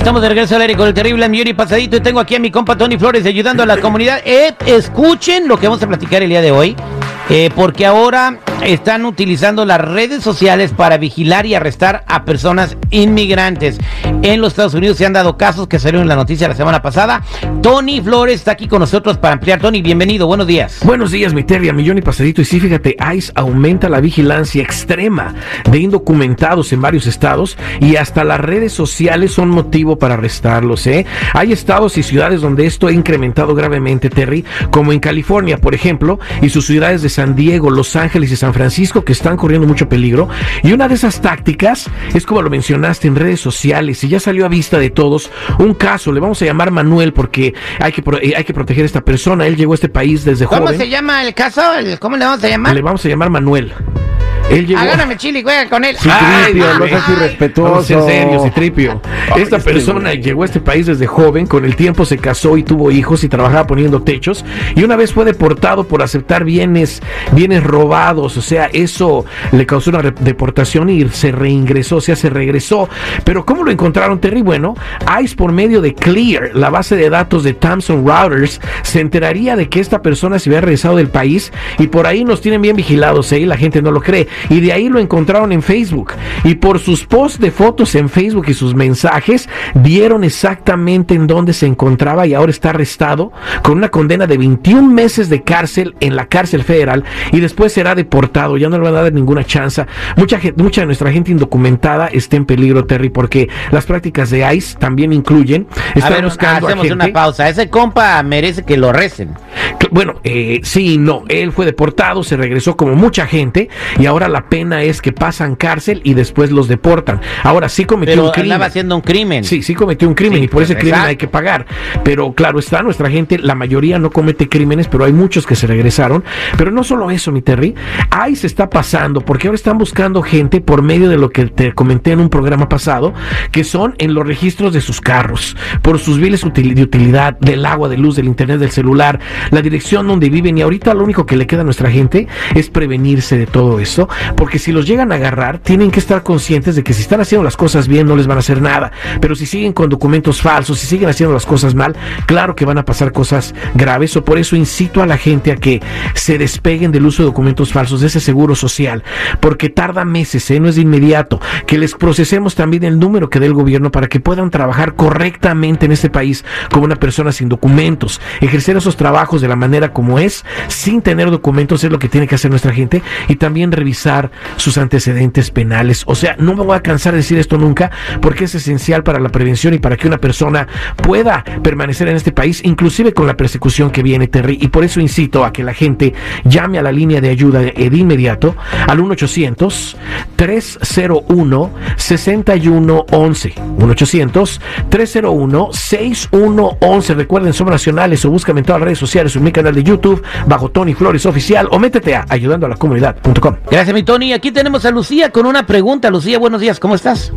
Estamos de regreso al aire con el terrible y pasadito y tengo aquí a mi compa Tony Flores ayudando a la comunidad. Eh, escuchen lo que vamos a platicar el día de hoy, eh, porque ahora están utilizando las redes sociales para vigilar y arrestar a personas inmigrantes. En los Estados Unidos se han dado casos que salieron en la noticia la semana pasada. Tony Flores está aquí con nosotros para ampliar. Tony, bienvenido, buenos días. Buenos días, mi Terry, a millón y pasadito. Y sí, fíjate, ICE aumenta la vigilancia extrema de indocumentados en varios estados y hasta las redes sociales son motivo para arrestarlos. ¿eh? Hay estados y ciudades donde esto ha incrementado gravemente, Terry, como en California, por ejemplo, y sus ciudades de San Diego, Los Ángeles y San Francisco que están corriendo mucho peligro. Y una de esas tácticas es como lo mencionaste en redes sociales y ya salió a vista de todos un caso, le vamos a llamar Manuel porque hay que, eh, hay que proteger a esta persona. Él llegó a este país desde joven. ¿Cómo se llama el caso? ¿Cómo le vamos a llamar? Le vamos a llamar Manuel. Él llegó... Agárrame chile y juega con él. Citripio, no seas irrespetuoso. en serio, Citripio. Esta persona llegó a este país desde joven, con el tiempo se casó y tuvo hijos y trabajaba poniendo techos y una vez fue deportado por aceptar bienes, bienes robados, o sea, eso le causó una deportación y se reingresó, o sea, se regresó. Pero ¿cómo lo encontraron, Terry? Bueno, ICE por medio de Clear, la base de datos de Thomson Routers, se enteraría de que esta persona se había regresado del país y por ahí nos tienen bien vigilados, ¿eh? la gente no lo cree y de ahí lo encontraron en Facebook. Y por sus posts de fotos en Facebook y sus mensajes, vieron exactamente en dónde se encontraba y ahora está arrestado con una condena de 21 meses de cárcel en la cárcel federal y después será deportado. Ya no le van a dar ninguna chance. Mucha, gente, mucha de nuestra gente indocumentada está en peligro, Terry, porque las prácticas de ICE también incluyen. A ver, hacemos una pausa. Ese compa merece que lo recen. Bueno, eh, sí, no. Él fue deportado, se regresó como mucha gente y ahora la pena es que pasan cárcel y después los deportan. Ahora sí cometió un crimen. haciendo un crimen. Sí, sí cometió un crimen y por ese crimen hay que pagar. Pero claro está, nuestra gente, la mayoría no comete crímenes, pero hay muchos que se regresaron. Pero no solo eso, mi Terry, ahí se está pasando porque ahora están buscando gente por medio de lo que te comenté en un programa pasado, que son en los registros de sus carros, por sus biles de utilidad, del agua, de luz, del internet, del celular, la dirección donde viven y ahorita lo único que le queda a nuestra gente es prevenirse de todo eso porque si los llegan a agarrar, tienen que estar conscientes de que si están haciendo las cosas bien, no les van a hacer nada. Pero si siguen con documentos falsos, si siguen haciendo las cosas mal, claro que van a pasar cosas graves. O por eso incito a la gente a que se despeguen del uso de documentos falsos, de ese seguro social, porque tarda meses, ¿eh? no es de inmediato. Que les procesemos también el número que dé el gobierno para que puedan trabajar correctamente en este país como una persona sin documentos. Ejercer esos trabajos de la manera como es, sin tener documentos, es lo que tiene que hacer nuestra gente. Y también revisar sus antecedentes penales. O sea, no me voy a cansar de decir esto nunca porque es esencial para la prevención y para que una persona pueda permanecer en este país, inclusive con la persecución que viene, Terry. Y por eso incito a que la gente llame a la línea de ayuda de, inmediato al 1-800-301-6111. 1-800-301-6111. Recuerden, somos nacionales o búscame en todas las redes sociales o en mi canal de YouTube bajo Tony Flores Oficial o métete a ayudando a la comunidad.com. Gracias, Tony. Aquí tenemos a Lucía con una pregunta. Lucía, buenos días, ¿cómo estás?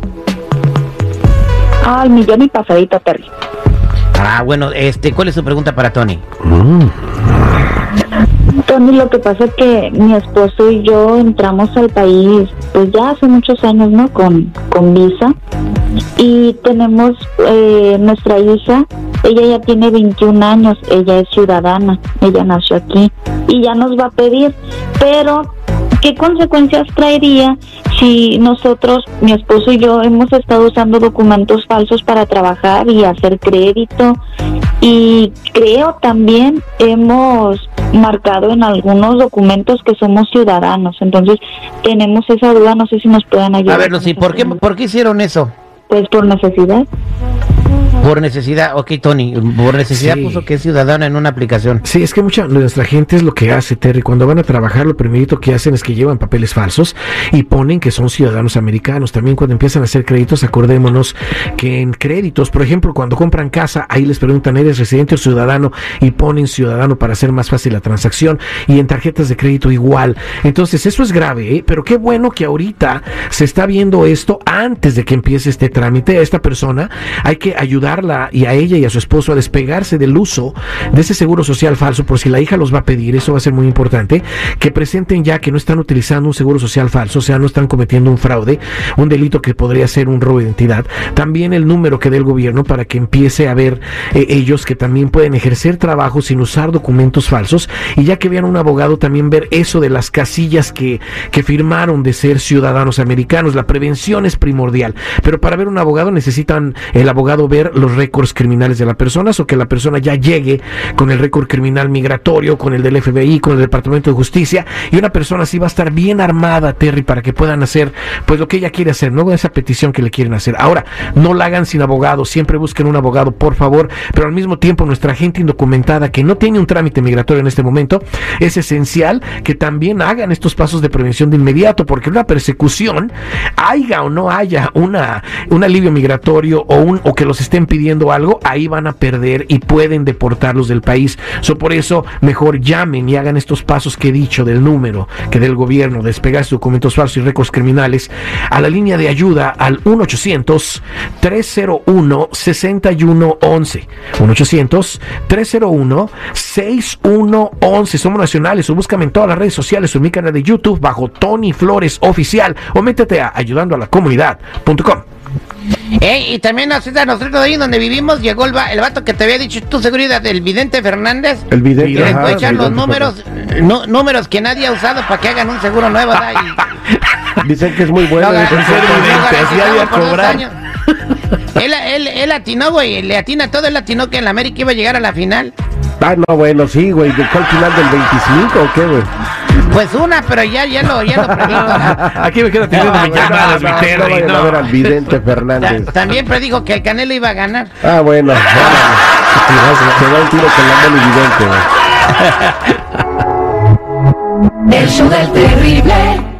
Al millón y pasadito, Terry. Ah, bueno, este, ¿cuál es su pregunta para Tony? Tony, lo que pasa es que mi esposo y yo entramos al país, pues ya hace muchos años, ¿no? Con, con visa. Y tenemos eh, nuestra hija, ella ya tiene 21 años, ella es ciudadana, ella nació aquí y ya nos va a pedir, pero ¿qué consecuencias traería si nosotros, mi esposo y yo, hemos estado usando documentos falsos para trabajar y hacer crédito? Y creo también hemos marcado en algunos documentos que somos ciudadanos. Entonces, tenemos esa duda, no sé si nos puedan ayudar. A ver, Lucy, ¿por qué, ¿por qué hicieron eso? Pues por necesidad. Por necesidad, ok, Tony, por necesidad puso que es ciudadano en una aplicación. Sí, es que mucha de nuestra gente es lo que hace, Terry. Cuando van a trabajar, lo primerito que hacen es que llevan papeles falsos y ponen que son ciudadanos americanos. También cuando empiezan a hacer créditos, acordémonos que en créditos, por ejemplo, cuando compran casa, ahí les preguntan, ¿eres residente o ciudadano? Y ponen ciudadano para hacer más fácil la transacción. Y en tarjetas de crédito igual. Entonces, eso es grave, ¿eh? pero qué bueno que ahorita se está viendo esto antes de que empiece este trámite. A esta persona hay que ayudar ayudarla y a ella y a su esposo a despegarse del uso de ese seguro social falso, por si la hija los va a pedir, eso va a ser muy importante, que presenten ya que no están utilizando un seguro social falso, o sea, no están cometiendo un fraude, un delito que podría ser un robo de identidad. También el número que dé el gobierno para que empiece a ver eh, ellos que también pueden ejercer trabajo sin usar documentos falsos y ya que vean un abogado también ver eso de las casillas que, que firmaron de ser ciudadanos americanos. La prevención es primordial, pero para ver un abogado necesitan el abogado ver los récords criminales de la persona o que la persona ya llegue con el récord criminal migratorio, con el del FBI, con el Departamento de Justicia y una persona así va a estar bien armada, Terry, para que puedan hacer pues lo que ella quiere hacer, no esa petición que le quieren hacer. Ahora, no la hagan sin abogado, siempre busquen un abogado, por favor, pero al mismo tiempo nuestra gente indocumentada que no tiene un trámite migratorio en este momento, es esencial que también hagan estos pasos de prevención de inmediato, porque una persecución, haya o no haya una, un alivio migratorio o, un, o que los estén pidiendo algo, ahí van a perder y pueden deportarlos del país. So, por eso, mejor llamen y hagan estos pasos que he dicho del número que del gobierno, despegar documentos falsos y récords criminales a la línea de ayuda al 1-800-301-6111. 1-800-301-6111. Somos nacionales o búscame en todas las redes sociales o en mi canal de YouTube bajo Tony Flores Oficial o métete a ayudando a la. Y también nosotros ahí donde vivimos llegó el, el, vato que te había dicho tu seguridad, del vidente Fernández. El vidente. Y les echar los números, números que nadie ha usado para que hagan un seguro nuevo. Dicen que es muy bueno. No, no, él, él, él atinó, güey, le atina todo, él atinó que en la América iba a llegar a la final. Ah, no, bueno, sí, güey, ¿de cuál final del 25 o qué, güey? Pues una, pero ya, ya lo, ya lo predijo. Aquí me quedo teniendo no, llamadas, no, no, no, no, al vidente Fernández. también predijo que el Canelo iba a ganar. Ah, bueno. Se da un tiro con la mano vidente, güey. El show del terrible.